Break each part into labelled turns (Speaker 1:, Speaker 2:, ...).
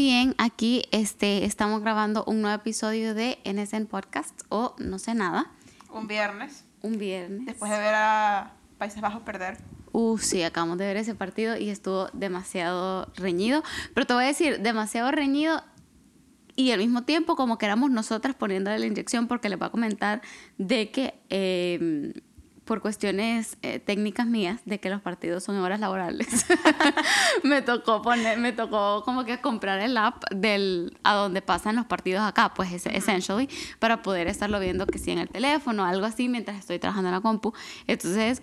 Speaker 1: también aquí este, estamos grabando un nuevo episodio de NSN Podcast o No sé nada.
Speaker 2: Un viernes.
Speaker 1: Un viernes.
Speaker 2: Después de ver a Países Bajos perder.
Speaker 1: Uh, sí, acabamos de ver ese partido y estuvo demasiado reñido. Pero te voy a decir, demasiado reñido y al mismo tiempo como que éramos nosotras poniéndole la inyección porque le voy a comentar de que eh, por cuestiones eh, técnicas mías de que los partidos son horas laborales me tocó poner me tocó como que comprar el app del a donde pasan los partidos acá pues es, essentially para poder estarlo viendo que sí en el teléfono algo así mientras estoy trabajando en la compu entonces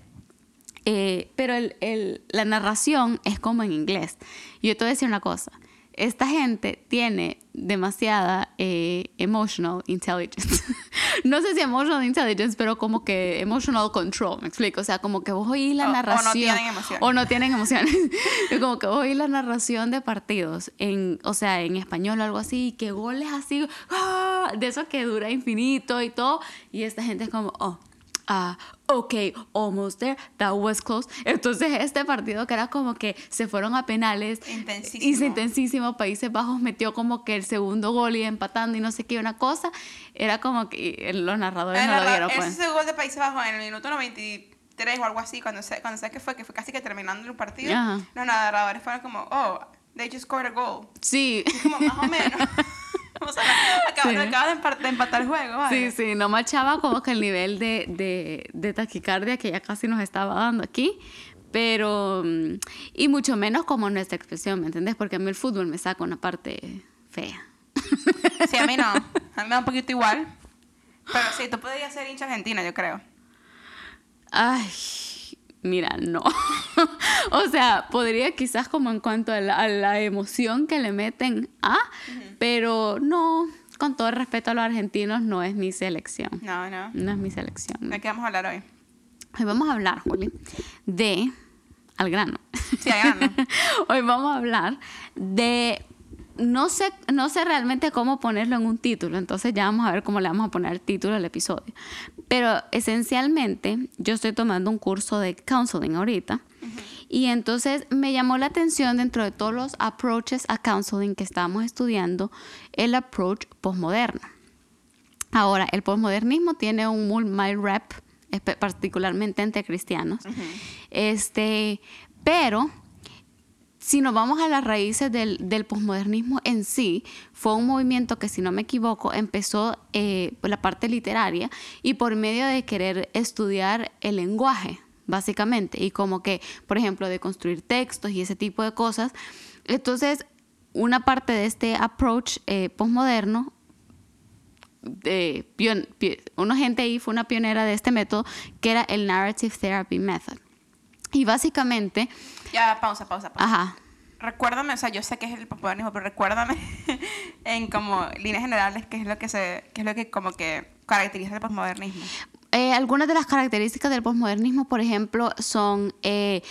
Speaker 1: eh, pero el, el, la narración es como en inglés. Yo te voy a decir una cosa. Esta gente tiene demasiada eh, emotional intelligence. no sé si emotional intelligence, pero como que emotional control, me explico. O sea, como que vos oís la
Speaker 2: O- o no
Speaker 1: narración.
Speaker 2: tienen emociones.
Speaker 1: O no tienen emociones. como que vos oís la narración de partidos, en, o sea, en español o algo así, y que goles así, ¡ah! de eso que dura infinito y todo. Y esta gente es como, oh, ah, ok, almost there, that was close. Entonces este partido que era como que se fueron a penales.
Speaker 2: Intensísimo.
Speaker 1: Y se intensísimo, Países Bajos metió como que el segundo gol y empatando y no sé qué, una cosa. Era como que los narradores
Speaker 2: El
Speaker 1: no lo
Speaker 2: narra-
Speaker 1: dieron. Pues.
Speaker 2: Ese gol de Países Bajos en el minuto 93 o algo así, cuando sé, cuando sé que fue, que fue casi que terminando el partido,
Speaker 1: Ajá.
Speaker 2: los narradores fueron como, oh, they just scored a goal.
Speaker 1: Sí.
Speaker 2: Y como más o menos. o sea, acaba,
Speaker 1: Sí.
Speaker 2: acaba de, empatar el juego,
Speaker 1: Sí,
Speaker 2: ¿vale?
Speaker 1: sí, no machaba como que el nivel de, de, de taquicardia que ya casi nos estaba dando aquí, pero, mm, y mucho menos como nuestra expresión, ¿me entendés? Porque a mí el fútbol me saca una parte fea.
Speaker 2: Sí, a mí no. A mí me da un poquito igual. Pero sí, tú podrías ser hincha argentina, yo creo.
Speaker 1: Ay, mira, no. o sea, podría quizás como en cuanto a la, a la emoción que le meten a, pero no, con todo el respeto a los argentinos, no es mi selección.
Speaker 2: No, no.
Speaker 1: No es mi selección.
Speaker 2: ¿De qué vamos a hablar hoy?
Speaker 1: Hoy vamos a hablar, Juli, de al grano.
Speaker 2: Sí, al grano.
Speaker 1: Hoy vamos a hablar de no sé, no sé realmente cómo ponerlo en un título, entonces ya vamos a ver cómo le vamos a poner el título al episodio. Pero esencialmente yo estoy tomando un curso de counseling ahorita y entonces me llamó la atención dentro de todos los approaches a counseling que estábamos estudiando, el approach postmoderno. Ahora, el posmodernismo tiene un muy mal rep, particularmente entre cristianos. Este, pero si nos vamos a las raíces del, posmodernismo en sí, fue un movimiento que, si no me equivoco, empezó eh, por la parte literaria y por medio de querer estudiar el lenguaje, básicamente, y como que, por ejemplo, de construir textos y ese tipo de cosas. Entonces, una parte de este approach eh, posmoderno una gente ahí fue una pionera de este método que era el Narrative Therapy Method. Y básicamente,
Speaker 2: Ya, pausa, pausa, pausa.
Speaker 1: ajá,
Speaker 2: Recuérdame, o sea, yo sé que es el posmodernismo, pero recuérdame en como líneas generales qué es lo que se, qué es lo que como que caracteriza el posmodernismo.
Speaker 1: Eh, algunas de las características del posmodernismo, por ejemplo, son eh,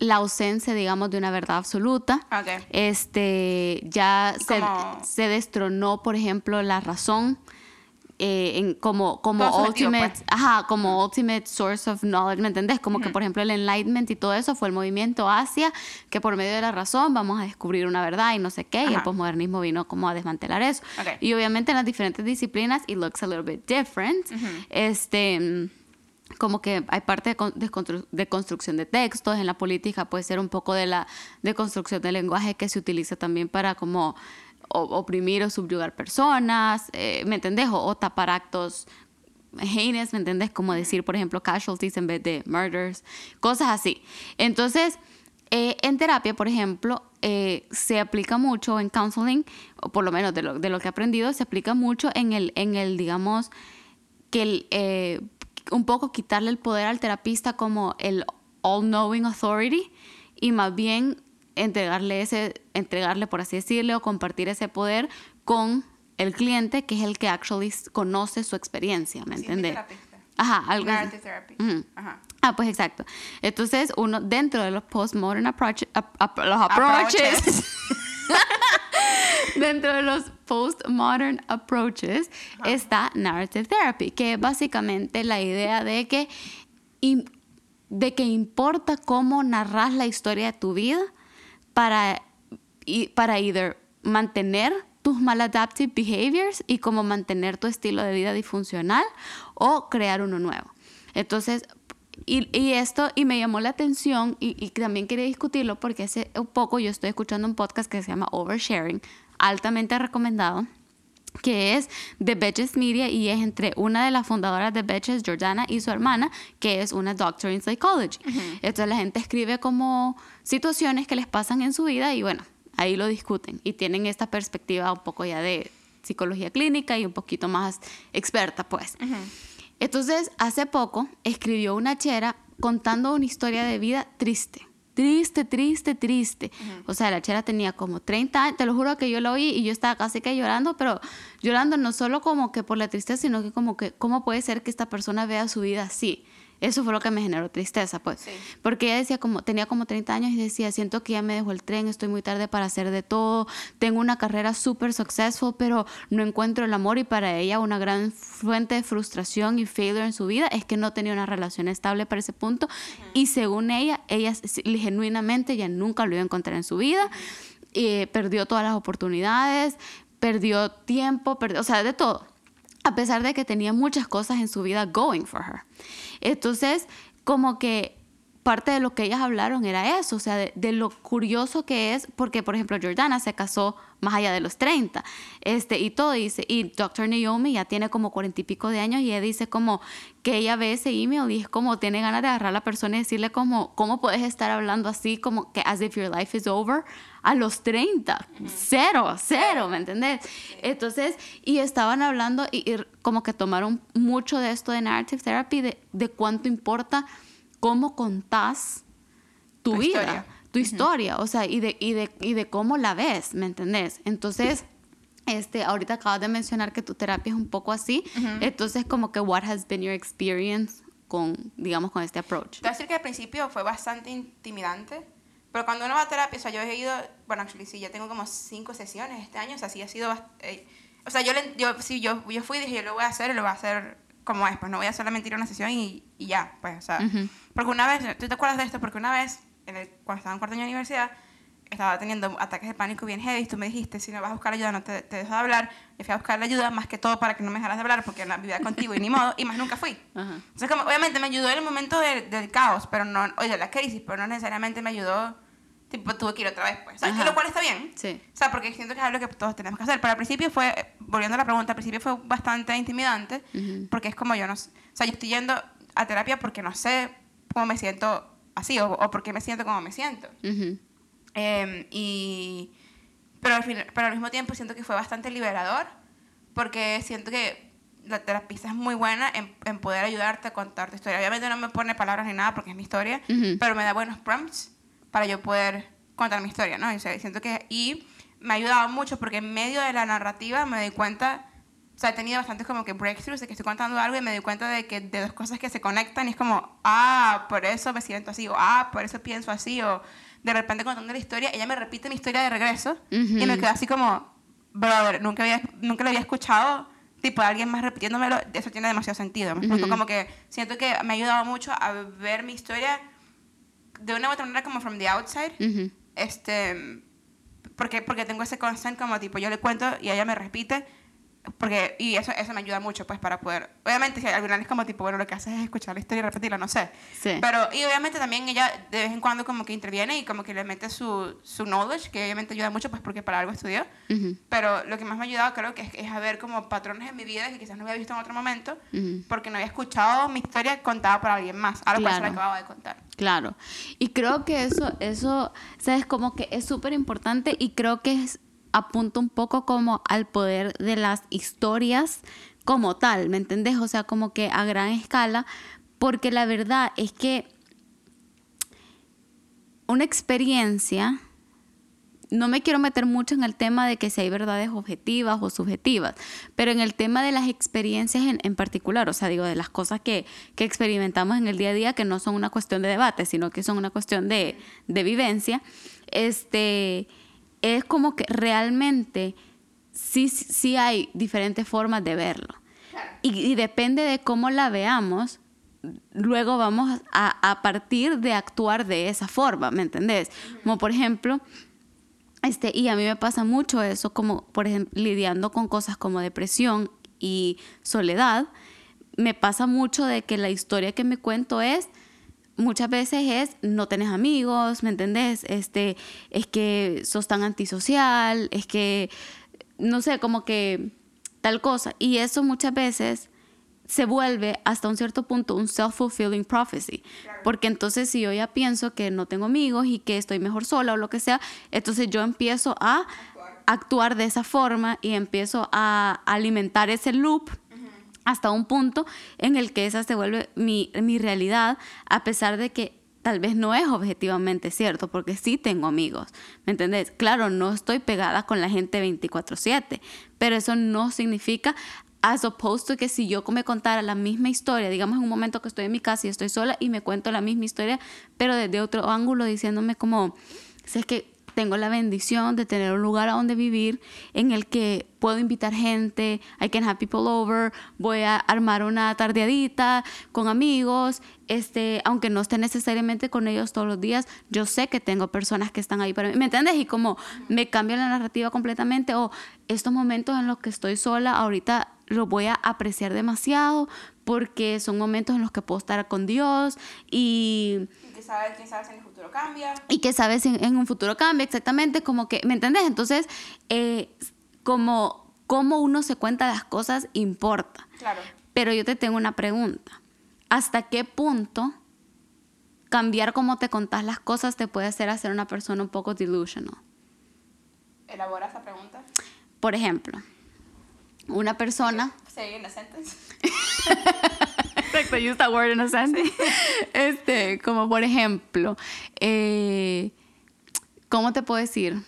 Speaker 1: la ausencia, digamos, de una verdad absoluta.
Speaker 2: Ok.
Speaker 1: Este, ya se, se destronó, por ejemplo, la razón eh, en, como, como
Speaker 2: Todo
Speaker 1: ultimate,
Speaker 2: pues.
Speaker 1: ajá, como ultimate source of knowledge, ¿me entendés? Como que, por ejemplo, el enlightenment y todo eso fue el movimiento hacia que por medio de la razón vamos a descubrir una verdad y no sé qué, y el posmodernismo vino como a desmantelar eso.
Speaker 2: Ok.
Speaker 1: Y obviamente en las diferentes disciplinas, it looks a little bit different. Este mm, como que hay parte de, de constru- de construcción de textos, en la política puede ser un poco de la de construcción del lenguaje que se utiliza también para como oprimir o subyugar personas, eh, ¿me entendés? O, o tapar actos heinous, ¿me entendés? Como decir, por ejemplo, casualties en vez de murders, cosas así. Entonces, eh, en terapia, por ejemplo, eh, se aplica mucho en counseling, o por lo menos de lo, de lo que he aprendido, se aplica mucho en el, en el digamos, que el, eh, un poco quitarle el poder al terapista como el all-knowing authority y más bien entregarle ese, entregarle, por así decirle, o compartir ese poder con el cliente, que es el que actually conoce su experiencia, ¿me
Speaker 2: Sí,
Speaker 1: entiendes? Ajá, algo así.
Speaker 2: Narrative therapy.
Speaker 1: Ujú.
Speaker 2: Ajá.
Speaker 1: Ah, pues exacto. Entonces, uno dentro de los postmodern approach, ap- ap- los approaches,
Speaker 2: Approaches.
Speaker 1: dentro de los postmodern approaches está narrative therapy, que es básicamente la idea de que de que importa cómo narras la historia de tu vida para y para either mantener tus maladaptive behaviors y cómo mantener tu estilo de vida disfuncional o crear uno nuevo. Entonces, y, esto, y me llamó la atención y, y, también quería discutirlo porque hace poco yo estoy escuchando un podcast que se llama Oversharing, altamente recomendado, que es de Betches Media y es entre una de las fundadoras de Betches, Jordana, y su hermana, que es una doctor in psychology. Entonces la gente escribe como situaciones que les pasan en su vida y bueno, ahí lo discuten y tienen esta perspectiva un poco ya de psicología clínica y un poquito más experta, pues. Entonces, hace poco escribió una chera contando una historia de vida triste. Triste, triste, triste. O sea, la chera tenía como 30 años, te lo juro que yo lo oí y yo estaba casi que llorando, pero llorando no solo como que por la tristeza, sino que como que, ¿cómo puede ser que esta persona vea su vida así? Eso fue lo que me generó tristeza, pues. Porque ella decía como, tenía como 30 años y decía, siento que ya me dejó el tren, estoy muy tarde para hacer de todo, tengo una carrera súper successful, pero no encuentro el amor y para ella una gran fuente de frustración y failure en su vida es que no tenía una relación estable para ese punto y según ella, ella genuinamente ya nunca lo iba a encontrar en su vida, y perdió todas las oportunidades, perdió tiempo, perdió, o sea, de todo a pesar de que tenía muchas cosas en su vida going for her. Entonces, como que parte de lo que ellas hablaron era eso, o sea, de, lo curioso que es, porque por ejemplo Jordana se casó más allá de los 30, este, y todo dice, y Dr. Naomi ya tiene como cuarenta y pico de años y ella dice como que ella ve ese email y es como tiene ganas de agarrar a la persona y decirle como, ¿cómo puedes estar hablando así como que as if your life is over? A los 30, cero, cero, ¿me entendés? Entonces, y estaban hablando y, como que tomaron mucho de esto de narrative therapy, de, de cuánto importa cómo contás tu, vida, tu historia, o sea, y de, y, de, y de cómo la ves, ¿me entendés? Entonces, este, ahorita acabas de mencionar que tu terapia es un poco así, entonces como que what has been your experience con, digamos, con este approach?
Speaker 2: Te voy a decir que al principio fue bastante intimidante, pero cuando uno va a terapia, o sea, yo he ido, bueno, actually sí, ya tengo como cinco sesiones este año, o sea, sí ha sido, eh, o sea, yo, yo, sí, yo, yo fui y dije, yo lo voy a hacer y lo voy a hacer como es, pues no voy a solamente ir a una sesión y, y ya, pues, o sea, porque una vez, ¿tú te acuerdas de esto? Porque una vez, en el, cuando estaba en cuarto año de universidad, estaba teniendo ataques de pánico bien heavy, y tú me dijiste, si no vas a buscar ayuda, no te, te dejo de hablar, yo fui a buscar la ayuda más que todo para que no me dejaras de hablar, porque no vivía contigo y ni modo, y más nunca fui. Entonces, como, obviamente me ayudó en el momento del, del caos, pero no, oye, la crisis, pero no necesariamente me ayudó tipo, tuve que ir otra vez, pues. ¿Sabes? Lo cual está bien. Sí. O sea, porque siento que es algo que todos tenemos que hacer. Pero al principio fue, volviendo a la pregunta, al principio fue bastante intimidante, porque es como yo no O sea, yo estoy yendo a terapia porque no sé cómo me siento así, o, o porque me siento como me siento. Em, y... Pero al, fin, pero al mismo tiempo siento que fue bastante liberador, porque siento que la terapista es muy buena en, en, poder ayudarte a contar tu historia. Obviamente no me pone palabras ni nada porque es mi historia, pero me da buenos prompts para yo poder contar mi historia, ¿no? Y, siento que, y me ha ayudado mucho porque en medio de la narrativa me doy cuenta, o sea, he tenido bastantes como que breakthroughs de que estoy contando algo y me doy cuenta de que de dos cosas que se conectan y es como, ah, por eso me siento así, o ah, por eso pienso así, o de repente contando la historia, ella me repite mi historia de regreso y me quedo así como, brother, nunca, había, nunca lo había escuchado tipo alguien más repitiéndomelo, eso tiene demasiado sentido. Como que siento que me ha ayudado mucho a ver mi historia de una u otra manera como from the outside, este, porque, porque tengo ese consent como tipo, yo le cuento y ella me repite, porque, y eso, eso me ayuda mucho, pues, para poder, obviamente, si al final es como tipo, bueno, lo que haces es escuchar la historia y repetirla, no sé. Sí. Pero, y obviamente también ella de vez en cuando como que interviene y como que le mete su, su knowledge, que obviamente ayuda mucho, pues, porque para algo estudió. Pero lo que más me ha ayudado creo que es, es, a ver como patrones en mi vida que quizás no había visto en otro momento, porque no había escuchado mi historia contada por alguien más, algo claro. que se acababa de contar.
Speaker 1: Claro. Y creo que eso, eso, sabes, como que es súper importante y creo que es apunta un poco como al poder de las historias como tal, ¿me entendés? O sea, como que a gran escala, porque la verdad es que una experiencia, no me quiero meter mucho en el tema de que si hay verdades objetivas o subjetivas, pero en el tema de las experiencias en, particular, o sea, digo, de las cosas que, que, experimentamos en el día a día, que no son una cuestión de debate, sino que son una cuestión de, de vivencia, este es como que realmente sí, sí hay diferentes formas de verlo. Y, depende de cómo la veamos, luego vamos a, a, partir de actuar de esa forma, ¿me entendés? Como por ejemplo, Este, y a mí me pasa mucho eso, como por ejemplo, lidiando con cosas como depresión y soledad, me pasa mucho de que la historia que me cuento es, muchas veces es, no tenés amigos, ¿me entendés? Este, es que sos tan antisocial, es que, no sé, como que tal cosa. Y eso muchas veces se vuelve hasta un cierto punto un self-fulfilling prophecy. Porque entonces si yo ya pienso que no tengo amigos y que estoy mejor sola o lo que sea, entonces yo empiezo a actuar, de esa forma y empiezo a alimentar ese loop hasta un punto en el que esa se vuelve mi, mi realidad, a pesar de que tal vez no es objetivamente cierto, porque sí tengo amigos, ¿me entendés? Claro, no estoy pegada con la gente 24/7, pero eso no significa as opposed to que si yo me contara la misma historia, digamos en un momento que estoy en mi casa y estoy sola y me cuento la misma historia, pero desde otro ángulo diciéndome como, si es que tengo la bendición de tener un lugar a donde vivir en el que puedo invitar gente, I can have people over, voy a armar una tardeadita con amigos, este, aunque no esté necesariamente con ellos todos los días, yo sé que tengo personas que están ahí para mí, ¿me entiendes? Y como me cambia la narrativa completamente o estos momentos en los que estoy sola, ahorita los voy a apreciar demasiado porque son momentos en los que puedo estar con Dios y
Speaker 2: sabes, quién sabe si en el futuro cambia.
Speaker 1: Y que sabes si en, un futuro cambia, exactamente, como que, ¿me entendés? Entonces, eh, como cómo uno se cuenta las cosas importa.
Speaker 2: Claro.
Speaker 1: Pero yo te tengo una pregunta. ¿Hasta qué punto cambiar cómo te contás las cosas te puede hacer hacer una persona un poco delusional?
Speaker 2: Elabora esa pregunta.
Speaker 1: Por ejemplo, una persona...
Speaker 2: Sí, en la sentence.
Speaker 1: Perfecto, use that word in a sentence. Este, como por ejemplo, eh, ¿cómo te puedo decir?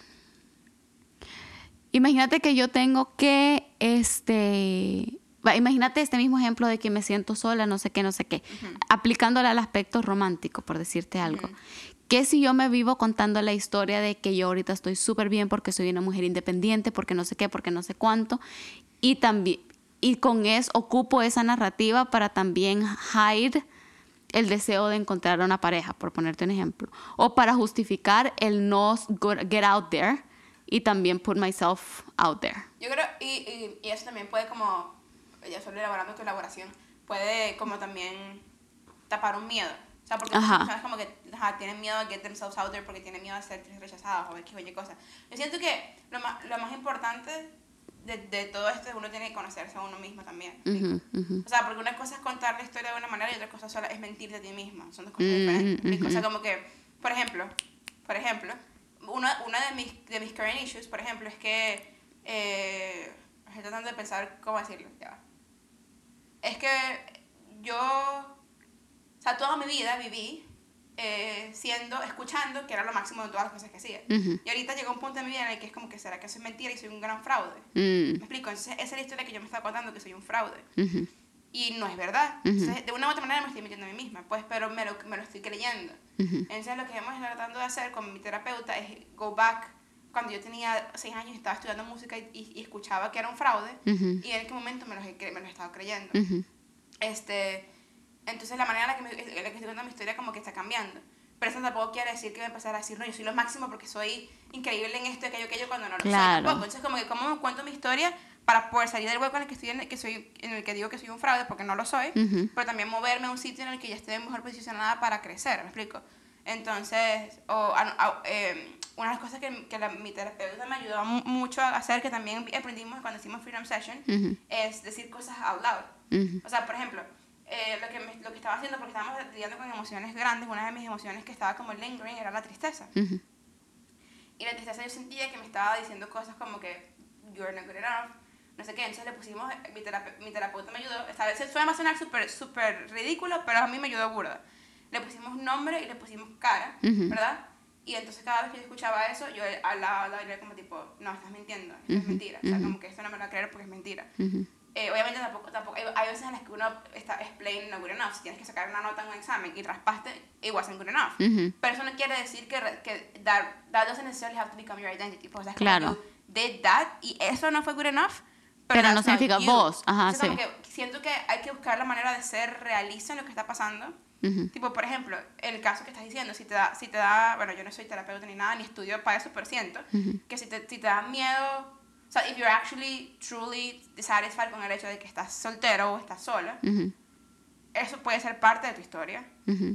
Speaker 1: Imagínate que yo tengo que, este, imagínate este mismo ejemplo de que me siento sola, no sé qué, no sé qué, aplicándole al aspecto romántico, por decirte algo. ¿Qué si yo me vivo contando la historia de que yo ahorita estoy súper bien porque soy una mujer independiente, porque no sé qué, porque no sé cuánto? Y también, y con eso ocupo esa narrativa para también hide el deseo de encontrar una pareja, por ponerte un ejemplo, o para justificar el no get out there y también put myself out there.
Speaker 2: Yo creo, y, y, eso también puede como, ya solo elaborando tu elaboración, puede como también tapar un miedo. O sea, porque las personas como que tienen miedo a get themselves out there porque tienen miedo a ser rechazados o X o Y cosas. Yo siento que lo más, lo más importante de, de, todo esto uno tiene que conocerse a uno mismo también. O sea, porque una cosa es contar la historia de una manera y otra cosa sola es mentir de ti misma. Son dos cosas diferentes. O sea, como que, por ejemplo, por ejemplo, una, una de, mis, de mis current issues, por ejemplo, es que... Eh, estoy tratando de pensar cómo decirlo. Ya. Es que yo... O sea, toda mi vida viví eh, siendo, escuchando que era lo máximo de todas las cosas que hacía. Y ahorita llegó un punto en mi vida en el que es como que será que soy mentira y soy un gran fraude. Mm. ¿Me explico? Entonces, esa es la historia que yo me estaba contando, que soy un fraude. Y no es verdad. Entonces, de una u otra manera me estoy mintiendo a mí misma, pues, pero me lo, me lo estoy creyendo. Entonces, lo que hemos estado tratando de hacer con mi terapeuta es go back cuando yo tenía seis años y estaba estudiando música y, y, escuchaba que era un fraude, y en qué momento me lo, me lo estaba creyendo. Este entonces la manera en la que, me, en la que estoy contando mi historia como que está cambiando. Pero eso tampoco quiere decir que voy a empezar a decir, no, yo soy lo máximo porque soy increíble en esto, aquello, aquello, cuando no lo claro. soy tampoco. Entonces como que cómo cuento mi historia para poder salir del hueco en el que estoy, en el que, soy, en el que digo que soy un fraude porque no lo soy, pero también moverme a un sitio en el que ya esté mejor posicionada para crecer, ¿me explico? Entonces, o, eh, una de las cosas que, que la, mi terapeuta me ayudó mucho a hacer, que también aprendimos cuando hicimos Freedom Session, es decir cosas out loud. O sea, por ejemplo, eh, lo, que lo que estaba haciendo, porque estábamos lidiando con emociones grandes, una de mis emociones que estaba como lingering era la tristeza. Y la tristeza yo sentía que me estaba diciendo cosas como que, you're not good enough, no sé qué. Entonces le pusimos, mi, mi terapeuta me ayudó, esta vez suena sonar súper super ridículo, pero a mí me ayudó burda. Le pusimos nombre y le pusimos cara, ¿verdad? Y entonces cada vez que yo escuchaba eso, yo al lado era como tipo, no, estás mintiendo, esto es mentira. O sea, como que esto no me lo va a creer porque es mentira. Eh, obviamente tampoco, tampoco hay, veces en las que uno está explain no good enough. Si tienes que sacar una nota en un examen y raspaste, it wasn't good enough. Pero eso no quiere decir que, que that, that doesn't necessarily have to become your identity. Pues, claro. Did that y eso no fue good enough,
Speaker 1: Pero no
Speaker 2: that's not
Speaker 1: significa
Speaker 2: you.
Speaker 1: vos. Ajá,
Speaker 2: Entonces, como
Speaker 1: sí.
Speaker 2: que siento que hay que buscar la manera de ser realista en lo que está pasando.
Speaker 1: Ujú.
Speaker 2: Tipo, por ejemplo, el caso que estás diciendo, si te da, si te da bueno, yo no soy terapeuta ni nada, ni estudio para eso, pero siento que si te, si te da miedo, o sea, if you're actually truly dissatisfied con el hecho de que estás soltero o estás sola, eso puede ser parte de tu historia.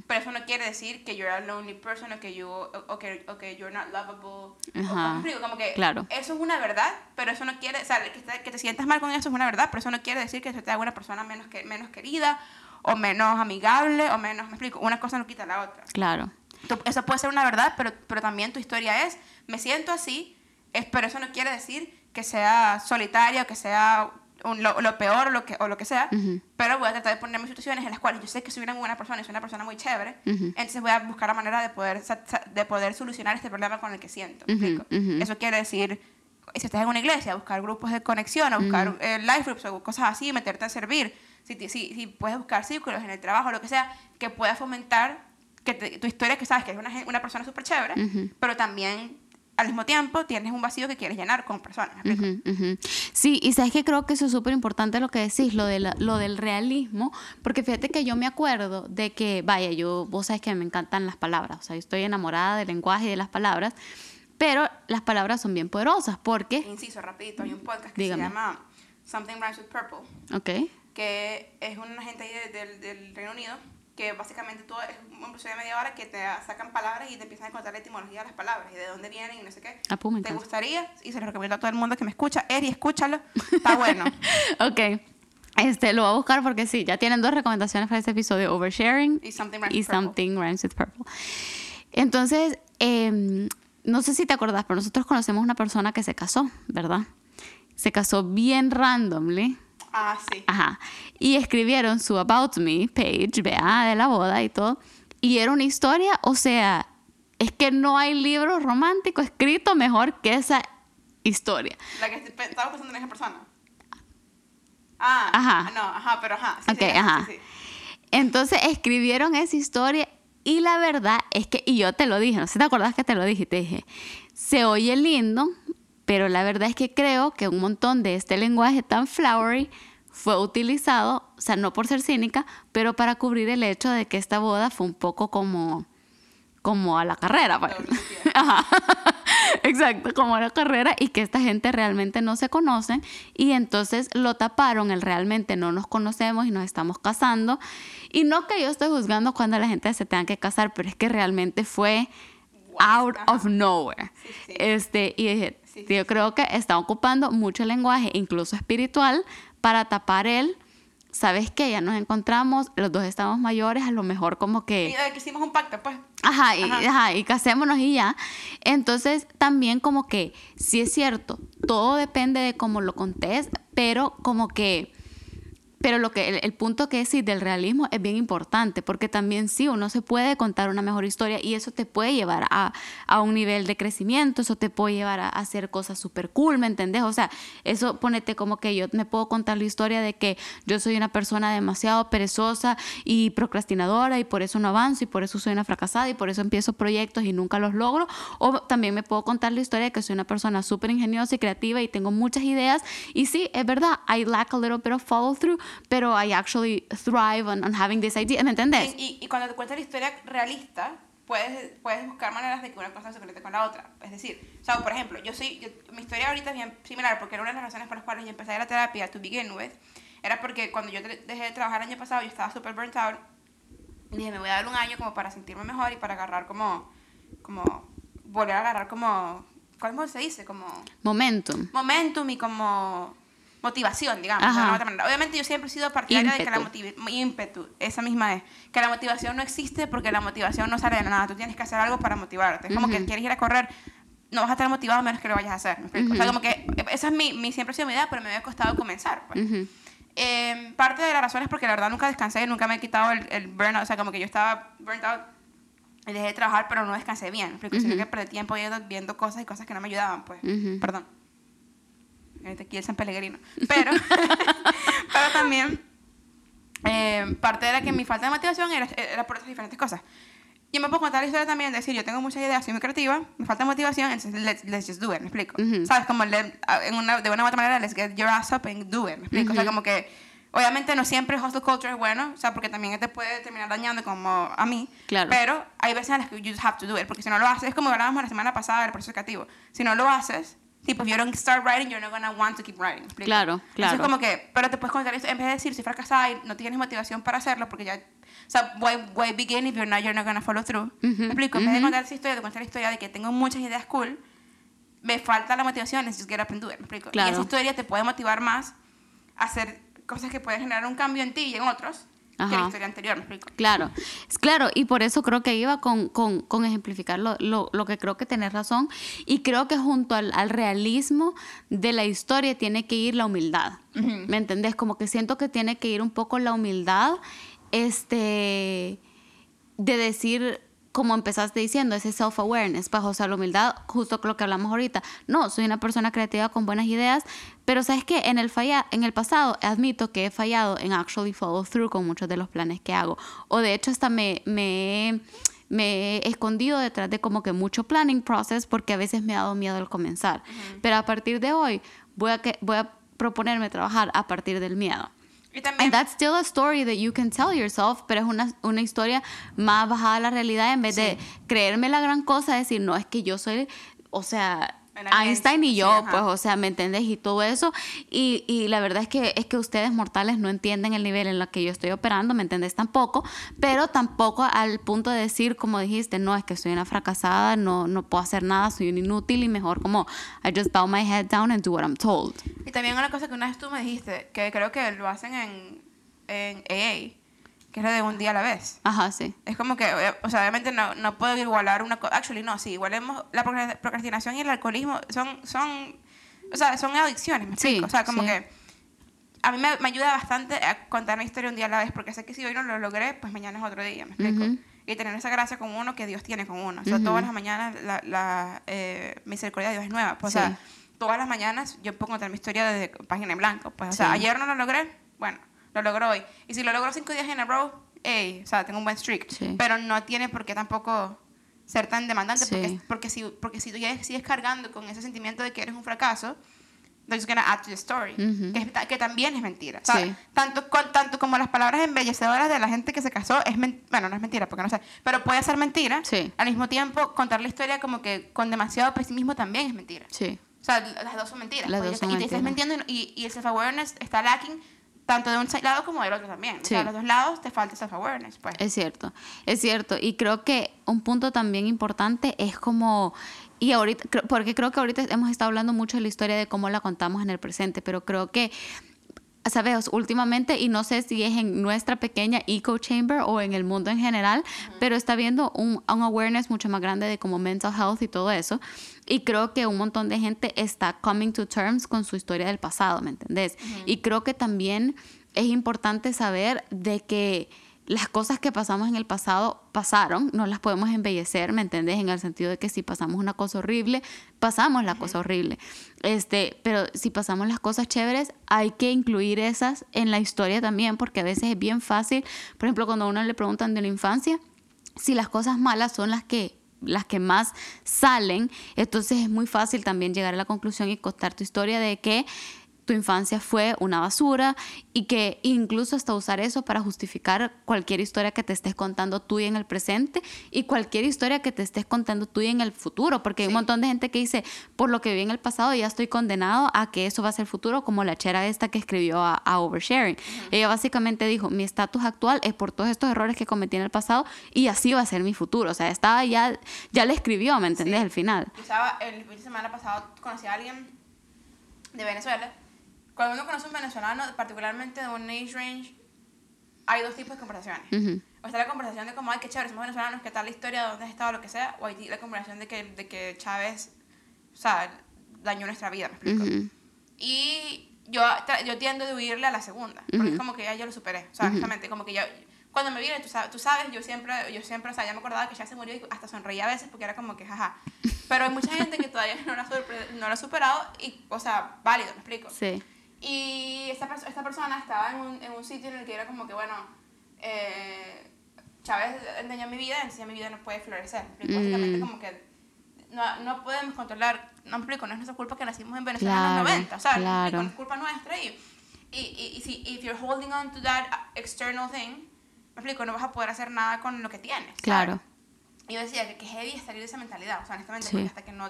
Speaker 2: Pero eso no quiere decir que you're a lonely person o que, you, o, o que, o que you're not lovable. O-
Speaker 1: Ajá,
Speaker 2: ¿me explico? Como que
Speaker 1: claro.
Speaker 2: eso es una verdad, pero eso no quiere, o sea, que te, que te sientas mal con eso es una verdad, pero eso no quiere decir que eso te haga una persona menos, que, menos querida o menos amigable o menos, me explico, una cosa no quita la otra.
Speaker 1: Claro.
Speaker 2: Tú- Eso puede ser una verdad, pero, pero también tu historia es, me siento así, es, pero eso no quiere decir que sea solitaria o que sea un- lo, lo peor o lo que, o lo que sea,
Speaker 1: Ujú.
Speaker 2: pero voy a tratar de ponerme en situaciones en las cuales yo sé que soy una buena persona y soy una persona muy chévere,
Speaker 1: Ujú.
Speaker 2: entonces voy a buscar la manera de poder, de poder solucionar este problema con el que siento. ¿me
Speaker 1: Ujú,
Speaker 2: explico?
Speaker 1: ujú.
Speaker 2: Eso quiere decir, si estás en una iglesia, buscar grupos de conexión, o buscar eh, life groups o cosas así, meterte a servir. Si, si, si puedes buscar círculos en el trabajo, lo que sea, que pueda fomentar que te- tu historia, que sabes que eres una, una persona súper chévere, pero también al mismo tiempo tienes un vacío que quieres llenar con personas.
Speaker 1: Sí, y sabes que creo que eso es súper importante lo que decís, lo, de la- lo del realismo, porque fíjate que yo me acuerdo de que, vaya, yo, vos sabes que me encantan las palabras, o sea, yo estoy enamorada del lenguaje y de las palabras, pero las palabras son bien poderosas, porque,
Speaker 2: Inciso, rapidito, hay un podcast que
Speaker 1: Dígame.
Speaker 2: se llama Something Rhymes with Purple,
Speaker 1: ok,
Speaker 2: que es una gente del, del Reino Unido que básicamente todo es un episodio de media hora que te sacan palabras y te empiezan a contar la etimología de las palabras y de dónde vienen y no sé qué.
Speaker 1: Ah, pues,
Speaker 2: ¿Te gustaría? Y se lo recomiendo a todo el mundo que me escucha. Eri, escúchalo. Está bueno.
Speaker 1: ok. Este, lo voy a buscar porque sí, ya tienen dos recomendaciones para este episodio, Oversharing
Speaker 2: Y Something Rhymes
Speaker 1: y
Speaker 2: with Purple.
Speaker 1: Something Rhymes with Purple. Entonces, em, no sé si te acordás, pero nosotros conocemos una persona que se casó, ¿verdad? Se casó bien randomly.
Speaker 2: Ah, sí.
Speaker 1: Ajá. Y escribieron su About Me page, vea, de la boda y todo. Y era una historia, o sea, es que no hay libro romántico escrito mejor que esa historia.
Speaker 2: La que estaba pensando en esa persona. Ah,
Speaker 1: Ajá.
Speaker 2: No, ajá, pero ajá. Sí,
Speaker 1: Ok,
Speaker 2: sí,
Speaker 1: ajá.
Speaker 2: sí.
Speaker 1: Entonces escribieron esa historia y la verdad es que, y yo te lo dije, no sé si te acordás que te lo dije, te dije, se oye lindo, pero la verdad es que creo que un montón de este lenguaje tan flowery fue utilizado, o sea, no por ser cínica, pero para cubrir el hecho de que esta boda fue un poco como, como a la carrera. pues. Ajá. Exacto, como la carrera y que esta gente realmente no se conocen y entonces lo taparon, el realmente no nos conocemos y nos estamos casando. Y no que yo estoy juzgando cuando la gente se tenga que casar, pero es que realmente fue out of nowhere.
Speaker 2: Sí, sí.
Speaker 1: Este, y dije,
Speaker 2: Sí,
Speaker 1: yo creo que está ocupando mucho lenguaje, incluso espiritual, para tapar el, ¿sabes qué? Ya nos encontramos, los dos estamos mayores, a lo mejor como que...
Speaker 2: Y de que hicimos un pacto, pues.
Speaker 1: Ajá, y,
Speaker 2: Ajá.
Speaker 1: ajá, y casémonos y ya. Entonces, también como que, sí es cierto, todo depende de cómo lo contés, pero como que, pero lo que, el, punto que sí, del realismo es bien importante, porque también sí, uno se puede contar una mejor historia y eso te puede llevar a, a un nivel de crecimiento, eso te puede llevar a, a hacer cosas súper cool, ¿me entendés? O sea, eso ponete como que yo me puedo contar la historia de que yo soy una persona demasiado perezosa y procrastinadora y por eso no avanzo y por eso soy una fracasada y por eso empiezo proyectos y nunca los logro. O también me puedo contar la historia de que soy una persona súper ingeniosa y creativa y tengo muchas ideas. Y sí, es verdad, I lack a little bit of follow through, pero I actually thrive on, on having this idea. ¿Me entendés?
Speaker 2: Y, y- y cuando te cuentas la historia realista, puedes, puedes buscar maneras de que una cosa se conecte con la otra. Es decir, o sea, por ejemplo, yo soy, yo- mi historia ahorita es bien similar, porque era una de las razones por las cuales yo empecé a ir a terapia to begin with, era porque cuando yo dejé de trabajar el año pasado, yo estaba súper burnt out, y dije, me voy a dar un año como para sentirme mejor y para agarrar como, como, volver a agarrar como, ¿cómo se dice? Como
Speaker 1: Momentum.
Speaker 2: momentum y como motivación, digamos. de otra manera. Obviamente yo siempre he sido partidaria de que la
Speaker 1: Ímpetu.
Speaker 2: motivación, ímpetu, esa misma es, que la motivación no existe porque la motivación no sale de nada, tú tienes que hacer algo para motivarte. Es como que quieres ir a correr, no vas a estar motivado a menos que lo vayas a hacer. ¿me explico? O sea, como que esa es mi, mi- siempre ha sido mi idea, pero me había costado comenzar. pues.
Speaker 1: Ujú.
Speaker 2: Eh, parte de la razón es porque la verdad nunca descansé, nunca me he quitado el, el burnout, o sea, como que yo estaba burnt out y dejé de trabajar, pero no descansé bien, ¿me explico? sino que perdí tiempo viendo, viendo cosas y cosas que no me ayudaban, pues. Perdón. Aquí el San Pellegrino. Pero, pero también, eh, parte era que mi falta de motivación era, era por otras diferentes cosas. yo me puedo contar la historia también, decir, yo tengo muchas ideas, soy muy creativa, me falta motivación, entonces let's, let's just do it, me explico. ¿Sabes? Como le- en una, de una u otra manera, let's get your ass up and do it, me explico. O sea, como que, obviamente no siempre hustle culture es bueno, o sea, porque también te puede terminar dañando como a mí.
Speaker 1: Claro.
Speaker 2: Pero hay veces en las que you just have to do it, porque si no lo haces, es como hablábamos la semana pasada del proceso creativo. Si no lo haces, tipo, if you don't start writing, you're not gonna want to keep writing. ¿me explico?
Speaker 1: Claro,
Speaker 2: Entonces,
Speaker 1: claro.
Speaker 2: como que, pero te puedes contar esto, en vez de decir, soy fracasada y no tienes motivación para hacerlo, porque ya, o sea, why, why begin if you're not, you're not gonna follow through? ¿Me explico? En vez de contar esa historia, de contar la historia de que tengo muchas ideas cool, me falta la motivación, es just get up and do it, ¿me explico? Y
Speaker 1: Claro.
Speaker 2: esa historia te puede motivar más a hacer cosas que pueden generar un cambio en ti y en otros que la historia anterior, ¿me explico?
Speaker 1: Claro, es claro, y por eso creo que iba con, con, con ejemplificar lo, lo, lo que creo que tenés razón, y creo que junto al, al realismo de la historia tiene que ir la humildad, ¿me entendés? Como que siento que tiene que ir un poco la humildad, este, de decir, como empezaste diciendo, ese self-awareness, o sea, la humildad, justo lo que hablamos ahorita. No, soy una persona creativa con buenas ideas, pero sabes que en el falla, en el pasado admito que he fallado en actually follow through con muchos de los planes que hago. O de hecho hasta me, me, me he escondido detrás de como que mucho planning process porque a veces me ha dado miedo el comenzar. Pero a partir de hoy voy a, que, voy a proponerme trabajar a partir del miedo.
Speaker 2: Y también,
Speaker 1: And that's still a story that you can tell yourself, pero es una, una historia más bajada a la realidad en vez de creerme la gran cosa, decir, no, es que yo soy, o sea, Einstein y
Speaker 2: sí,
Speaker 1: yo,
Speaker 2: ajá.
Speaker 1: pues, o sea, ¿me entiendes? Y todo eso. Y, y la verdad es que, es que ustedes mortales no entienden el nivel en el que yo estoy operando, ¿me entendés? Tampoco, pero tampoco al punto de decir, como dijiste, no, es que soy una fracasada, no, no puedo hacer nada, soy un inútil y mejor como, I just bow my head down and do what I'm told.
Speaker 2: y también una cosa que una vez tú me dijiste, que creo que lo hacen en, en AA, que es lo de un día a la vez.
Speaker 1: Ajá, sí.
Speaker 2: Es como que, eh, o sea, obviamente no, no puedo igualar una cosa. Actually, no, sí, igualemos. La procra- procrastinación y el alcoholismo son, son, o sea, son adicciones, ¿me
Speaker 1: Sí,
Speaker 2: explico? O sea, como
Speaker 1: sí.
Speaker 2: que a mí me, me ayuda bastante a contar una historia un día a la vez, porque sé que si hoy no lo logré, pues mañana es otro día, ¿me explico?
Speaker 1: Ujú.
Speaker 2: Y tener esa gracia con uno que Dios tiene con uno. O sea, todas las mañanas la, la eh, misericordia de Dios es nueva. Pues, O
Speaker 1: Sí.
Speaker 2: sea, todas las mañanas yo puedo contar mi historia desde página en blanco. Pues, o sea,
Speaker 1: Sí.
Speaker 2: ayer no lo logré, bueno, lo logro hoy. Y si lo logro cinco días en a row, hey, o sea, tengo un buen streak.
Speaker 1: Sí.
Speaker 2: Pero no tiene por qué tampoco ser tan demandante,
Speaker 1: Sí.
Speaker 2: porque, porque, si, porque si tú ya sigues cargando con ese sentimiento de que eres un fracaso, they're gonna add to the story,
Speaker 1: Ujú.
Speaker 2: que, es ta- que también es mentira. O sea, tanto, con- tanto como las palabras embellecedoras de la gente que se casó, es bueno, no es mentira, porque no sé, pero puede ser mentira.
Speaker 1: Sí.
Speaker 2: Al mismo tiempo, contar la historia como que con demasiado pesimismo también es mentira.
Speaker 1: Sí.
Speaker 2: O sea, las dos son mentiras.
Speaker 1: Las
Speaker 2: pues,
Speaker 1: dos
Speaker 2: y
Speaker 1: son
Speaker 2: te estás
Speaker 1: mentiras.
Speaker 2: mintiendo y, y el self-awareness está lacking tanto de un lado como del otro también. O sea,
Speaker 1: Sí.
Speaker 2: a los dos lados te falta self-awareness, pues.
Speaker 1: Es cierto, es cierto. Y creo que un punto también importante es como, y ahorita, porque creo que ahorita hemos estado hablando mucho de la historia de cómo la contamos en el presente, pero creo que, sabes, últimamente, y no sé si es en nuestra pequeña eco chamber o en el mundo en general, pero está viendo un, un awareness mucho más grande de como mental health y todo eso. Y creo que un montón de gente está coming to terms con su historia del pasado, ¿me entendés? Y creo que también es importante saber de que las cosas que pasamos en el pasado pasaron, no las podemos embellecer, ¿me entendés? En el sentido de que si pasamos una cosa horrible, pasamos la cosa horrible. Este, pero si pasamos las cosas chéveres, hay que incluir esas en la historia también, porque a veces es bien fácil, por ejemplo, cuando a uno le preguntan de la infancia, si las cosas malas son las que las que más salen, entonces es muy fácil también llegar a la conclusión y contar tu historia de que tu infancia fue una basura y que incluso hasta usar eso para justificar cualquier historia que te estés contando tú en el presente y cualquier historia que te estés contando tú en el futuro, porque hay un montón de gente que dice, por lo que vi en el pasado ya estoy condenado a que eso va a ser futuro, como la chera esta que escribió a, a Oversharing. Ella básicamente dijo, mi estatus actual es por todos estos errores que cometí en el pasado y así va a ser mi futuro. O sea, estaba ya, ya le escribió, ¿me entendés?
Speaker 2: Sí.
Speaker 1: Al final.
Speaker 2: Estaba, el fin de semana pasado conocí a alguien de Venezuela. Cuando uno conoce a un venezolano, particularmente de un age range, hay dos tipos de conversaciones.
Speaker 1: Ujú.
Speaker 2: O está la conversación de como, ay, qué chévere, somos venezolanos, qué tal la historia, dónde has estado, lo que sea. O hay la conversación de que, de que Chávez, o sea, dañó nuestra vida, me explico.
Speaker 1: Ujú.
Speaker 2: Y yo, yo tiendo a huirle a la segunda, porque es como que ya yo lo superé, o sea, honestamente, como que yo, cuando me viene, tú sabes, tú sabes, yo siempre, yo siempre, o sea, ya me acordaba que ya se murió y hasta sonreía a veces porque era como que, jaja. Pero hay mucha gente que todavía no lo ha, no lo ha superado y, o sea, válido, me explico.
Speaker 1: Sí.
Speaker 2: Y esta, esta persona estaba en un, en un sitio en el que era como que, bueno, eh, Chávez enseñó mi vida, enseñó mi vida no puede florecer. Básicamente
Speaker 1: Mm.
Speaker 2: como que no, no podemos controlar, no explico, no es nuestra culpa que nacimos en Venezuela en
Speaker 1: Claro,
Speaker 2: los 90, ¿sabes?
Speaker 1: Claro.
Speaker 2: no es culpa nuestra y, y, y, y si if you're holding on to that external thing, me explico, no vas a poder hacer nada con lo que tienes. ¿sabes?
Speaker 1: Claro.
Speaker 2: Y yo decía que, que heavy es salir de esa mentalidad, o sea, honestamente,
Speaker 1: Sí.
Speaker 2: porque hasta que no,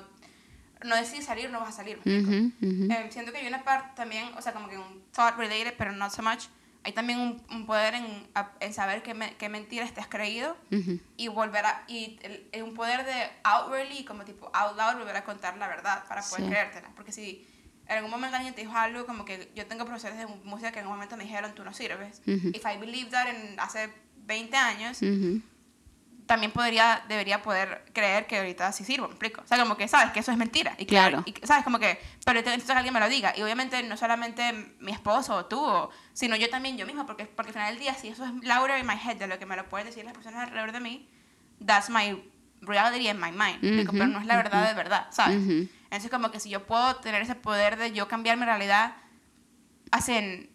Speaker 2: no decides salir, no vas a salir. ¿me explico?
Speaker 1: Ujú, ujú.
Speaker 2: Eh, siento que hay una parte también, o sea, como que un thought related, pero not so much. Hay también un, un poder en, en saber qué, me- qué mentiras te has creído
Speaker 1: Ujú.
Speaker 2: y volver a, y el- el- un poder de outwardly, como tipo out loud, volver a contar la verdad para poder
Speaker 1: Sí.
Speaker 2: creértela. Porque si en algún momento alguien te dijo algo, como que yo tengo profesores de música que en un momento me dijeron, tú no sirves. If I believed that en hace 20 años. También podría, debería poder creer que ahorita sí sirvo, me explico. O sea, como que sabes que eso es mentira. Y que-
Speaker 1: Claro.
Speaker 2: Y, sabes, como que, pero entonces alguien me lo diga. Y obviamente no solamente mi esposo o tú, o- sino yo también yo misma, porque, porque al final del día, si eso es louder in my head de lo que me lo pueden decir las personas alrededor de mí, that's my reality in my mind. ¿me explico? Pero no es la verdad de verdad, ¿sabes?
Speaker 1: Ujú.
Speaker 2: Entonces, como que si yo puedo tener ese poder de yo cambiar mi realidad, hacen.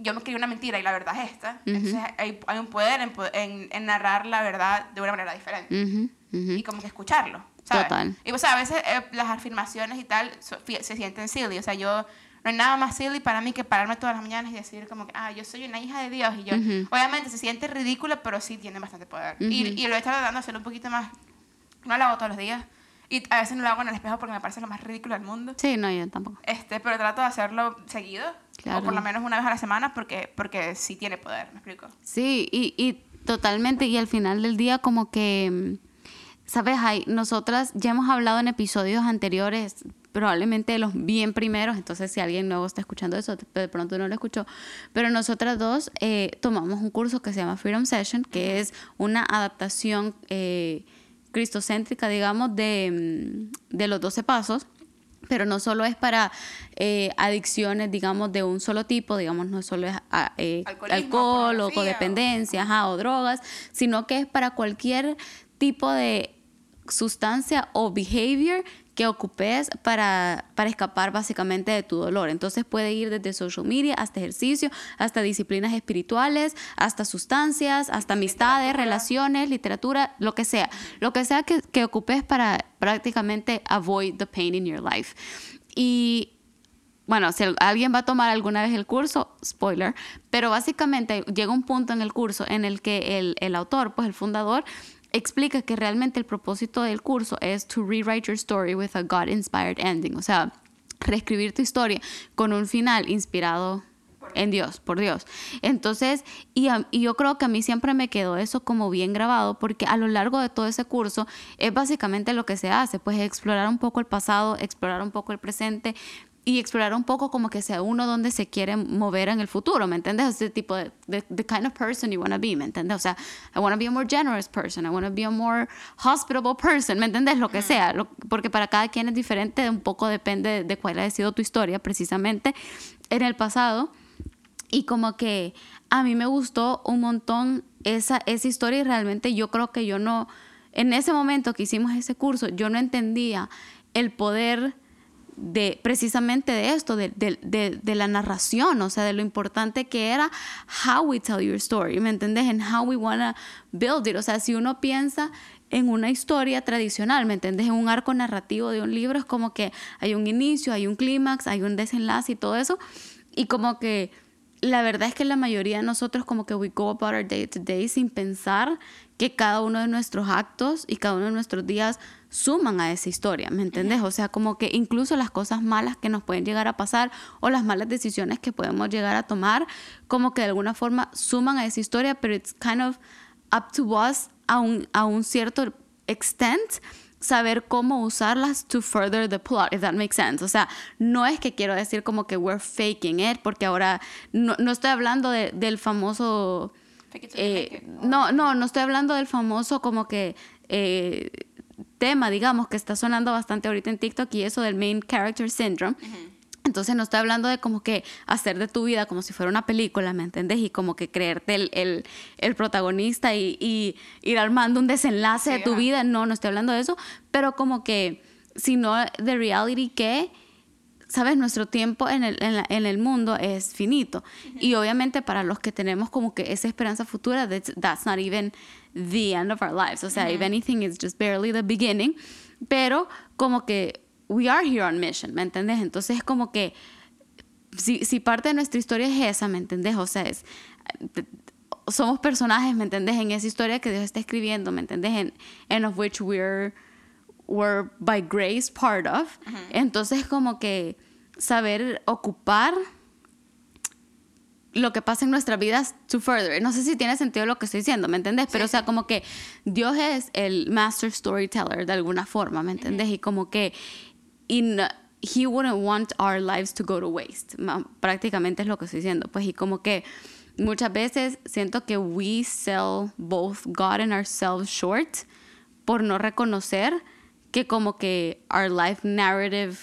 Speaker 2: Yo me creí una mentira y la verdad es esta. Entonces, hay, hay un poder en, en, en narrar la verdad de una manera diferente
Speaker 1: Ujú, ujú.
Speaker 2: y como que escucharlo. ¿sabes?
Speaker 1: Total.
Speaker 2: Y pues a veces eh, las afirmaciones y tal so- se sienten silly. O sea, yo no hay nada más silly para mí que pararme todas las mañanas y decir como que, ah, yo soy una hija de Dios. Y yo, obviamente se siente ridículo, pero sí tiene bastante poder. Y, y lo he estado tratando de hacerlo un poquito más. No lo hago todos los días. Y a veces no lo hago en el espejo porque me parece lo más ridículo del mundo.
Speaker 1: Sí, no, yo tampoco.
Speaker 2: Este, pero trato de hacerlo seguido.
Speaker 1: Claro.
Speaker 2: O por lo menos una vez a la semana porque, porque sí tiene poder, ¿me explico?
Speaker 1: Sí, y, y totalmente, y al final del día como que, mm, ¿sabes? Hay, nosotras ya hemos hablado en episodios anteriores, probablemente de los bien primeros, entonces si alguien nuevo está escuchando eso, de pronto no lo escuchó, pero nosotras dos eh, tomamos un curso que se llama Freedom Session, que es una adaptación eh, cristocéntrica, digamos, de, mm, de los 12 pasos pero no solo es para eh, adicciones, digamos, de un solo tipo, digamos, no solo es ah, eh, alcohol o codependencia ajá, o drogas, sino que es para cualquier tipo de sustancia o behavior que ocupes para, para escapar básicamente de tu dolor. Entonces puede ir desde social media hasta ejercicio, hasta disciplinas espirituales, hasta sustancias, hasta amistades,
Speaker 2: Literatura.
Speaker 1: relaciones, literatura, lo que sea. Lo que sea que, que ocupes para prácticamente avoid the pain in your life. Y bueno, si al- alguien va a tomar alguna vez el curso, spoiler, pero básicamente llega un punto en el curso en el que el, el autor, pues el fundador, explica que realmente el propósito del curso es to rewrite your story with a God-inspired ending, o sea, reescribir tu historia con un final inspirado en Dios, por Dios. Entonces, y, y yo creo que a mí siempre me quedó eso como bien grabado, porque a lo largo de todo ese curso es básicamente lo que se hace, pues explorar un poco el pasado, explorar un poco el presente y explorar un poco como que sea uno donde se quiere mover en el futuro, ¿me entiendes? Ese tipo de, de the kind of person you want to be, ¿me entiendes? O sea, I want to be a more generous person, I want to be a more hospitable person, ¿me entiendes? Lo que sea, lo- porque para cada quien es diferente, un poco depende de cuál ha sido tu historia precisamente en el pasado. Y como que a mí me gustó un montón esa, esa historia y realmente yo creo que yo no, en ese momento que hicimos ese curso, yo no entendía el poder de precisamente de esto, de, de- de- de la narración, o sea, de lo importante que era how we tell your story, ¿me entiendes? En how we wanna build it. O sea, si uno piensa en una historia tradicional, ¿me entiendes? En un arco narrativo de un libro es como que hay un inicio, hay un clímax, hay un desenlace y todo eso. Y como que la verdad es que la mayoría de nosotros como que we go about our day to day sin pensar que cada uno de nuestros actos y cada uno de nuestros días suman a esa historia, ¿me entiendes? O sea, como que incluso las cosas malas que nos pueden llegar a pasar o las malas decisiones que podemos llegar a tomar, como que de alguna forma suman a esa historia, pero it's kind of up to us a un, a un cierto extent saber cómo usarlas to further the plot, if that makes sense. O sea, no es que quiero decir como que we're faking it, porque ahora no, no estoy hablando de- del famoso...
Speaker 2: Fake it
Speaker 1: eh,
Speaker 2: it.
Speaker 1: no, no, no estoy hablando del famoso como que eh, tema, digamos, que está sonando bastante ahorita en TikTok y eso del main character syndrome. Entonces no estoy hablando de como que hacer de tu vida como si fuera una película, ¿me entiendes? Y como que creerte el, el, el protagonista y, y ir armando un desenlace de tu
Speaker 2: ajá.
Speaker 1: vida. No, no estoy hablando de eso, pero como que, sino de reality que sabes, nuestro tiempo en el, en, la- en el mundo es finito. Y obviamente para los que tenemos como que esa esperanza futura, that's, that's not even the end of our lives. O sea, if anything, it's just barely the beginning. Pero como que we are here on mission, ¿me entiendes? Entonces como que si, si parte de nuestra historia es esa, ¿me entendés? O sea, es, somos personajes, ¿me entendés? En esa historia que Dios está escribiendo, ¿me entendés? En, and of which we're, we're by grace part of. Entonces, como que saber ocupar lo que pasa en nuestras vidas to further. No sé si tiene sentido lo que estoy diciendo, ¿me entendés? Pero, o sea, como que Dios es el master storyteller de alguna forma, ¿me entendés? Y como que in, he wouldn't want our lives to go to waste. Prácticamente es lo que estoy diciendo. Pues, y como que muchas veces siento que we sell both God and ourselves short por no reconocer que como que our life narrative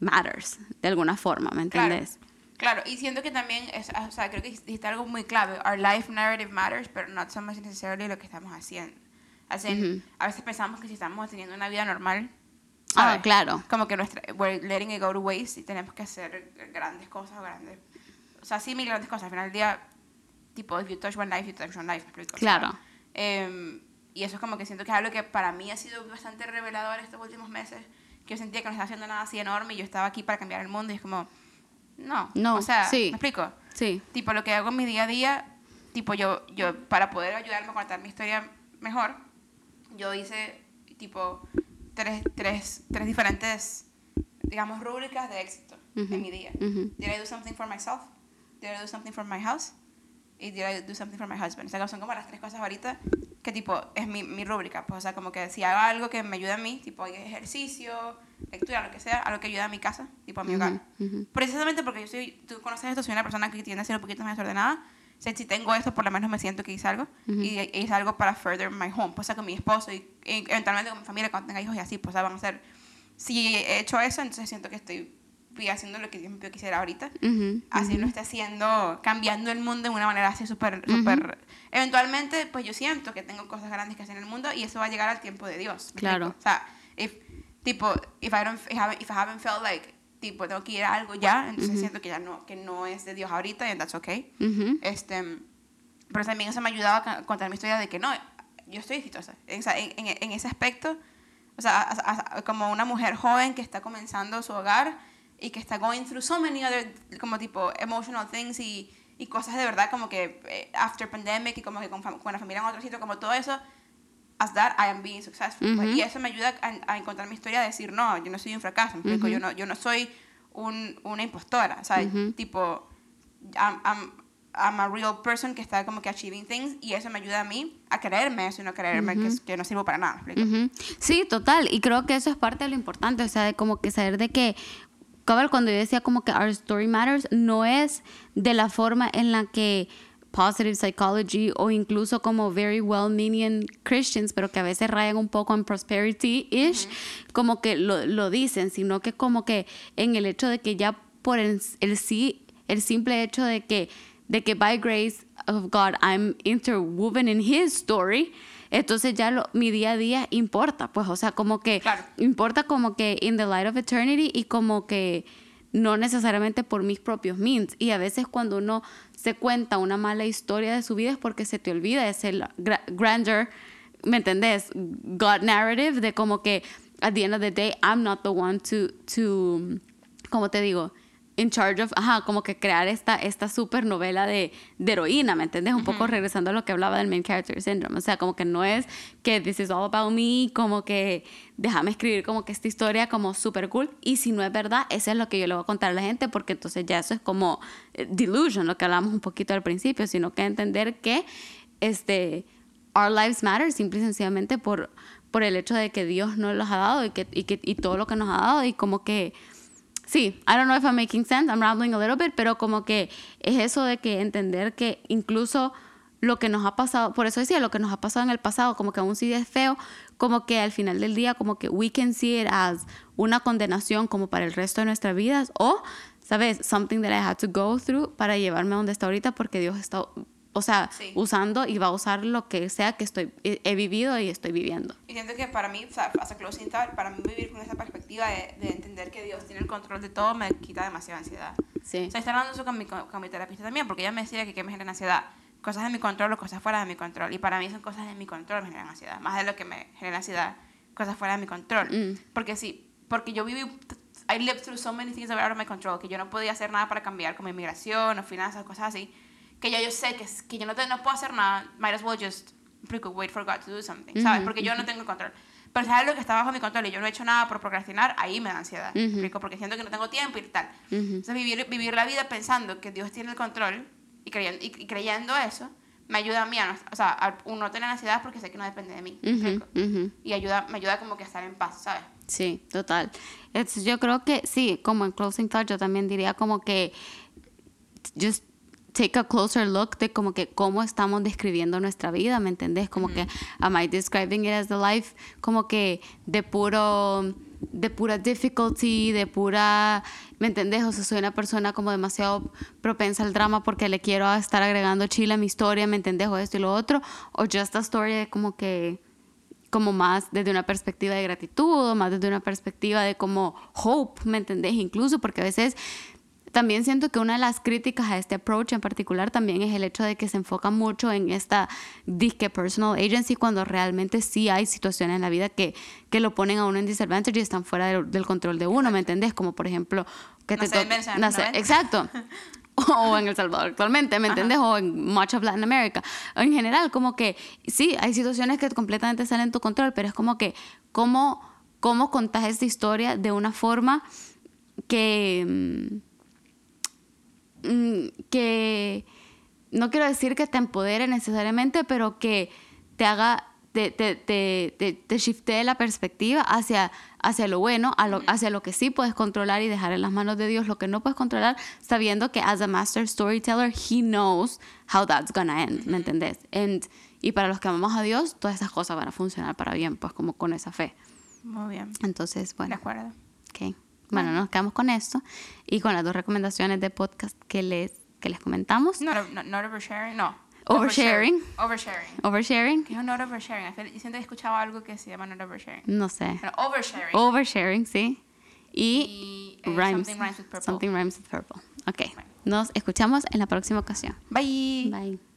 Speaker 1: matters de alguna forma, ¿me
Speaker 2: Claro,
Speaker 1: entiendes?
Speaker 2: claro, y siento que también, es, o sea, creo que dijiste algo muy clave. Our life narrative matters, but not so much necessarily lo que estamos haciendo. Así, en- A veces pensamos que si estamos teniendo una vida normal,
Speaker 1: Ah,
Speaker 2: ¿sabes?
Speaker 1: claro.
Speaker 2: Como que nuestra, we're letting it go to waste y tenemos que hacer grandes cosas, grandes, o sea, sí, mil grandes cosas. Al final del día, tipo, if you touch one life, you touch one life. ¿me explico? O sea,
Speaker 1: Claro.
Speaker 2: Y eso es como que siento que es algo que para mí ha sido bastante revelador estos últimos meses, que yo sentía que no estaba haciendo nada así enorme y yo estaba aquí para cambiar el mundo y es como, no,
Speaker 1: No,
Speaker 2: o sea,
Speaker 1: sí.
Speaker 2: ¿me explico?
Speaker 1: Sí.
Speaker 2: Tipo, lo que hago en mi día a día, tipo, yo, yo para poder ayudarme a contar mi historia mejor, yo hice, tipo, tres, tres, tres diferentes, digamos, rúbricas de éxito en mi día.
Speaker 1: ujú.
Speaker 2: Did I do something for myself? Did I do something for my house? Y did I do something for my husband? O sea, son como las tres cosas ahorita que, tipo, es mi, mi rúbrica. Pues, o sea, como que si hago algo que me ayude a mí, tipo, ejercicio, lectura, lo que sea, algo que ayude a mi casa, tipo, a mi hogar.
Speaker 1: ujú.
Speaker 2: Precisamente porque yo soy, tú conoces esto, soy una persona que tiende a ser un poquito más desordenada. O sea, si tengo esto, por lo menos me siento que hice algo. Y hice algo para further my home. Pues, o sea, con mi esposo y, y eventualmente con mi familia cuando tenga hijos y así. Pues, o sea, van a ser... Si he hecho eso, entonces siento que estoy fui haciendo lo que Dios me pidió que hiciera ahorita.
Speaker 1: Ujú,
Speaker 2: Así lo está haciendo, cambiando el mundo de una manera así súper, súper... Eventualmente, pues yo siento que tengo cosas grandes que hacer en el mundo y eso va a llegar al tiempo de Dios. ¿me
Speaker 1: Claro.
Speaker 2: explico? O sea, if, tipo, if I, don't, if, I haven't, if I haven't felt like, tipo, tengo que ir a algo ya, entonces siento que ya no, que no es de Dios ahorita y that's okay. Este, pero también eso me ha ayudado a contar mi historia de que no, yo estoy exitosa. En, en, en ese aspecto, o sea, a- a- como una mujer joven que está comenzando su hogar y que está going through so many other, como tipo, emotional things y, y cosas de verdad como que eh, after pandemic y como que con, con la familia en otro sitio, como todo eso, as that I am being successful. pues,
Speaker 1: Ujú.
Speaker 2: y eso me ayuda a, a encontrar mi historia, a decir, no, yo no soy un fracaso, ¿me explico? yo, no, yo no soy un, una impostora, o sea,
Speaker 1: Ujú.
Speaker 2: tipo, I'm, I'm, I'm a real person que está como que achieving things y eso me ayuda a mí a creerme eso y no creerme que, que no sirvo para nada.
Speaker 1: Sí, total. Y creo que eso es parte de lo importante. O sea, de como que saber de que, cabal, cuando yo decía como que our story matters, no es de la forma en la que positive psychology o incluso como very well-meaning Christians, pero que a veces rayan un poco en prosperity-ish, como que lo, lo dicen, sino que como que en el hecho de que ya por el, el sí, el simple hecho de que, de que by grace of God I'm interwoven in His story, entonces ya lo, mi día a día importa, pues, o sea, como que
Speaker 2: Claro.
Speaker 1: importa como que in the light of eternity y como que no necesariamente por mis propios means. Y a veces cuando uno se cuenta una mala historia de su vida es porque se te olvida ese gra- grandeur, ¿me entendés? God narrative de como que at the end of the day I'm not the one to, to como te digo, in charge of, ajá, como que crear esta, esta super novela de, de heroína, ¿me entiendes? Un poco regresando a lo que hablaba del main character syndrome. O sea, como que no es que this is all about me, como que déjame escribir como que esta historia como super cool. Y si no es verdad, eso es lo que yo le voy a contar a la gente, porque entonces ya eso es como eh, delusion, lo que hablamos un poquito al principio, sino que entender que este, our lives matter simple y sencillamente por, por el hecho de que Dios nos los ha dado y, que, y, que, y todo lo que nos ha dado y como que Sí, I don't know if I'm making sense, I'm rambling a little bit, pero como que es eso de que entender que incluso lo que nos ha pasado, por eso decía, lo que nos ha pasado en el pasado, como que aún sí es feo, como que al final del día, como que we can see it as una condenación como para el resto de nuestras vidas o, ¿sabes? Something that I had to go through para llevarme a donde está ahorita porque Dios está o sea,
Speaker 2: Sí.
Speaker 1: usando y va a usar lo que sea que estoy, he, vivido y estoy viviendo.
Speaker 2: Y siento que para mí, o sea, as a closing thought, para mí vivir con esa perspectiva de, de entender que Dios tiene el control de todo me quita demasiada ansiedad.
Speaker 1: Sí.
Speaker 2: O sea, estoy hablando eso con mi, con, con mi terapeuta también, porque ella me decía que, que me generan ansiedad. Cosas de mi control o cosas fuera de mi control. Y para mí son cosas de mi control me generan ansiedad. Más de lo que me genera ansiedad, cosas fuera de mi control.
Speaker 1: Mm.
Speaker 2: Porque sí, porque yo viví, I lived through so many things that were out of my control, que yo no podía hacer nada para cambiar, como inmigración o finanzas, cosas así, que ya yo sé que, que yo no, te- no puedo hacer nada, might as well just wait for God to do something, ¿sabes?
Speaker 1: Ujú,
Speaker 2: Porque yo no tengo el control. Pero sabes lo que está bajo mi control y yo no he hecho nada por procrastinar, ahí me da ansiedad, ¿me
Speaker 1: Ujú.
Speaker 2: explico? Porque siento que no tengo tiempo y tal.
Speaker 1: Ujú.
Speaker 2: Entonces vivir, vivir la vida pensando que Dios tiene el control y creyendo, y, y creyendo eso, me ayuda a mí a no, o sea, a no tener ansiedad porque sé que no depende de mí. ¿me
Speaker 1: Ujú,
Speaker 2: explico?
Speaker 1: ujú.
Speaker 2: Y ayuda, me ayuda como que a estar en paz, ¿sabes?
Speaker 1: Sí, total. Entonces, yo creo que sí, como en Closing Thought, yo también diría como que just take a closer look de como que cómo estamos describiendo nuestra vida, ¿me entendés? Como que am I describing it as the life como que de puro de pura difficulty, de pura, ¿me entendés? O sea, soy una persona como demasiado propensa al drama porque le quiero estar agregando chile a mi historia, ¿me entendés? O esto y lo otro, o just a story de como que como más desde una perspectiva de gratitud, o más desde una perspectiva de como hope, ¿me entendés? Incluso porque a veces también siento que una de las críticas a este approach en particular también es el hecho de que se enfoca mucho en esta disque personal agency cuando realmente sí hay situaciones en la vida que, que lo ponen a uno en disadvantage y están fuera del, del control de uno, ¿me entendés? Como por ejemplo que te to-
Speaker 2: Venezuela en los
Speaker 1: nacer-
Speaker 2: 90.
Speaker 1: exacto. o en El Salvador actualmente, ¿me entiendes? O en much of Latin America. En general, como que sí, hay situaciones que completamente salen de tu control, pero es como que cómo, cómo contás esta historia de una forma que, mm, que no quiero decir que te empodere necesariamente, pero que te haga, te, te, te, te, te shiftee la perspectiva hacia, hacia lo bueno, a lo- hacia lo que sí puedes controlar y dejar en las manos de Dios lo que no puedes controlar, sabiendo que as a master storyteller, he knows how that's gonna end, ¿me entendés? And, y para los que amamos a Dios, todas esas cosas van a funcionar para bien, pues como con esa fe.
Speaker 2: Muy bien.
Speaker 1: Entonces,
Speaker 2: De
Speaker 1: bueno,
Speaker 2: acuerdo.
Speaker 1: ok. Bueno, nos quedamos con esto y con las dos recomendaciones de podcast que les, que les comentamos.
Speaker 2: Not, not, not oversharing, no.
Speaker 1: Oversharing.
Speaker 2: Oversharing.
Speaker 1: Oversharing,
Speaker 2: ¿Qué es un not oversharing? Yo siento que he escuchado algo que se llama not oversharing.
Speaker 1: no sé.
Speaker 2: Pero oversharing.
Speaker 1: Oversharing, sí. Y,
Speaker 2: Y, eh,
Speaker 1: rhymes.
Speaker 2: something rhymes with purple.
Speaker 1: Something rhymes with purple. Ok. Nos escuchamos en la próxima ocasión.
Speaker 2: Bye.
Speaker 1: Bye.